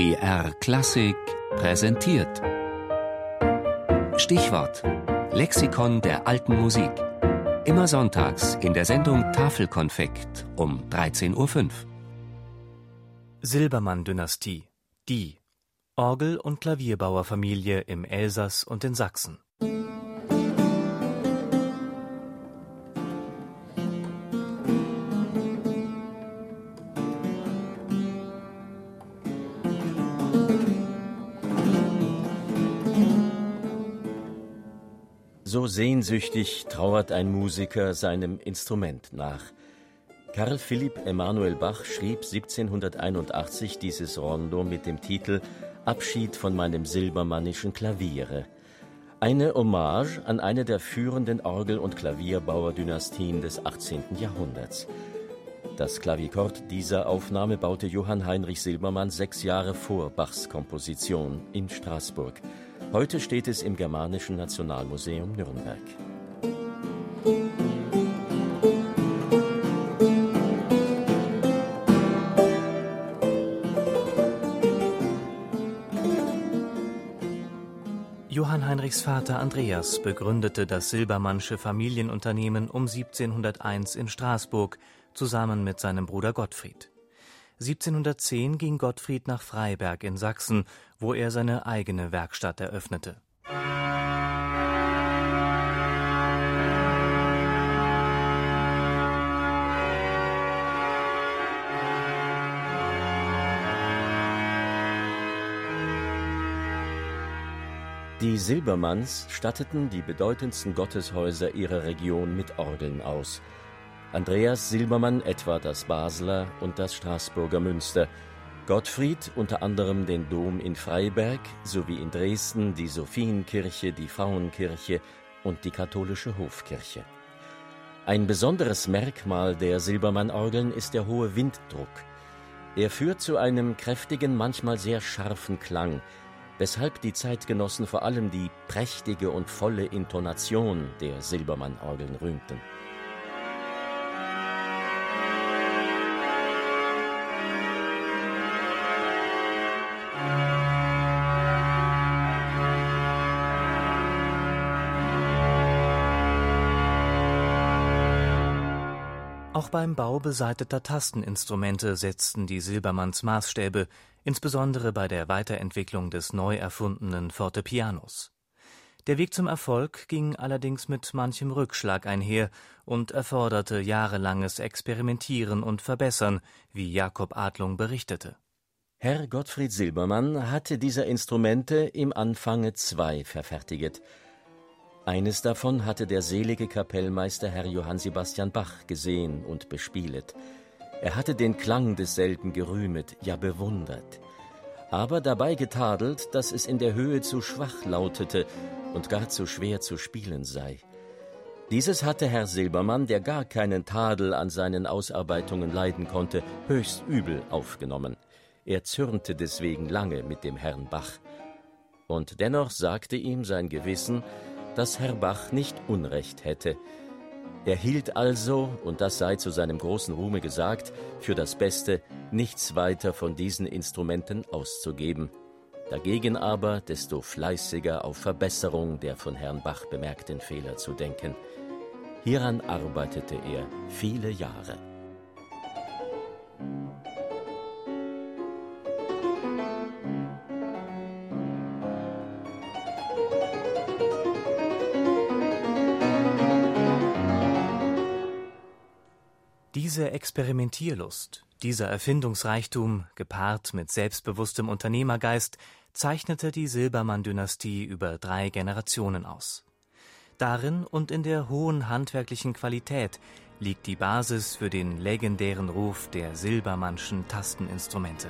BR Klassik präsentiert. Stichwort: Lexikon der alten Musik. Immer sonntags in der Sendung Tafelkonfekt um 13.05 Uhr. Silbermann-Dynastie. Die. Orgel- und Klavierbauerfamilie im Elsass und in Sachsen. So sehnsüchtig trauert ein Musiker seinem Instrument nach. Karl Philipp Emanuel Bach schrieb 1781 dieses Rondo mit dem Titel Abschied von meinem silbermannischen Klaviere. Eine Hommage an eine der führenden Orgel- und Klavierbauerdynastien des 18. Jahrhunderts. Das Klavikord dieser Aufnahme baute Johann Heinrich Silbermann sechs Jahre vor Bachs Komposition in Straßburg. Heute steht es im Germanischen Nationalmuseum Nürnberg. Johann Heinrichs Vater Andreas begründete das Silbermannsche Familienunternehmen um 1701 in Straßburg zusammen mit seinem Bruder Gottfried. 1710 ging Gottfried nach Freiberg in Sachsen, wo er seine eigene Werkstatt eröffnete. Die Silbermanns statteten die bedeutendsten Gotteshäuser ihrer Region mit Orgeln aus – Andreas Silbermann etwa das Basler und das Straßburger Münster, Gottfried unter anderem den Dom in Freiberg sowie in Dresden die Sophienkirche, die Frauenkirche und die katholische Hofkirche. Ein besonderes Merkmal der Silbermann-Orgeln ist der hohe Winddruck. Er führt zu einem kräftigen, manchmal sehr scharfen Klang, weshalb die Zeitgenossen vor allem die prächtige und volle Intonation der Silbermann-Orgeln rühmten. Auch beim Bau beseiteter Tasteninstrumente setzten die Silbermanns Maßstäbe, insbesondere bei der Weiterentwicklung des neu erfundenen Fortepianos. Der Weg zum Erfolg ging allerdings mit manchem Rückschlag einher und erforderte jahrelanges Experimentieren und Verbessern, wie Jakob Adlung berichtete. Herr Gottfried Silbermann hatte dieser Instrumente im Anfange zwei verfertiget – eines davon hatte der selige Kapellmeister Herr Johann Sebastian Bach gesehen und bespielet. Er hatte den Klang desselben gerühmet, ja bewundert, aber dabei getadelt, dass es in der Höhe zu schwach lautete und gar zu schwer zu spielen sei. Dieses hatte Herr Silbermann, der gar keinen Tadel an seinen Ausarbeitungen leiden konnte, höchst übel aufgenommen. Er zürnte deswegen lange mit dem Herrn Bach. Und dennoch sagte ihm sein Gewissen, dass Herr Bach nicht Unrecht hätte. Er hielt also, und das sei zu seinem großen Ruhme gesagt, für das Beste, nichts weiter von diesen Instrumenten auszugeben. Dagegen aber desto fleißiger auf Verbesserung der von Herrn Bach bemerkten Fehler zu denken. Hieran arbeitete er viele Jahre. Diese Experimentierlust, dieser Erfindungsreichtum, gepaart mit selbstbewusstem Unternehmergeist, zeichnete die Silbermann-Dynastie über drei Generationen aus. Darin und in der hohen handwerklichen Qualität liegt die Basis für den legendären Ruf der Silbermannschen Tasteninstrumente.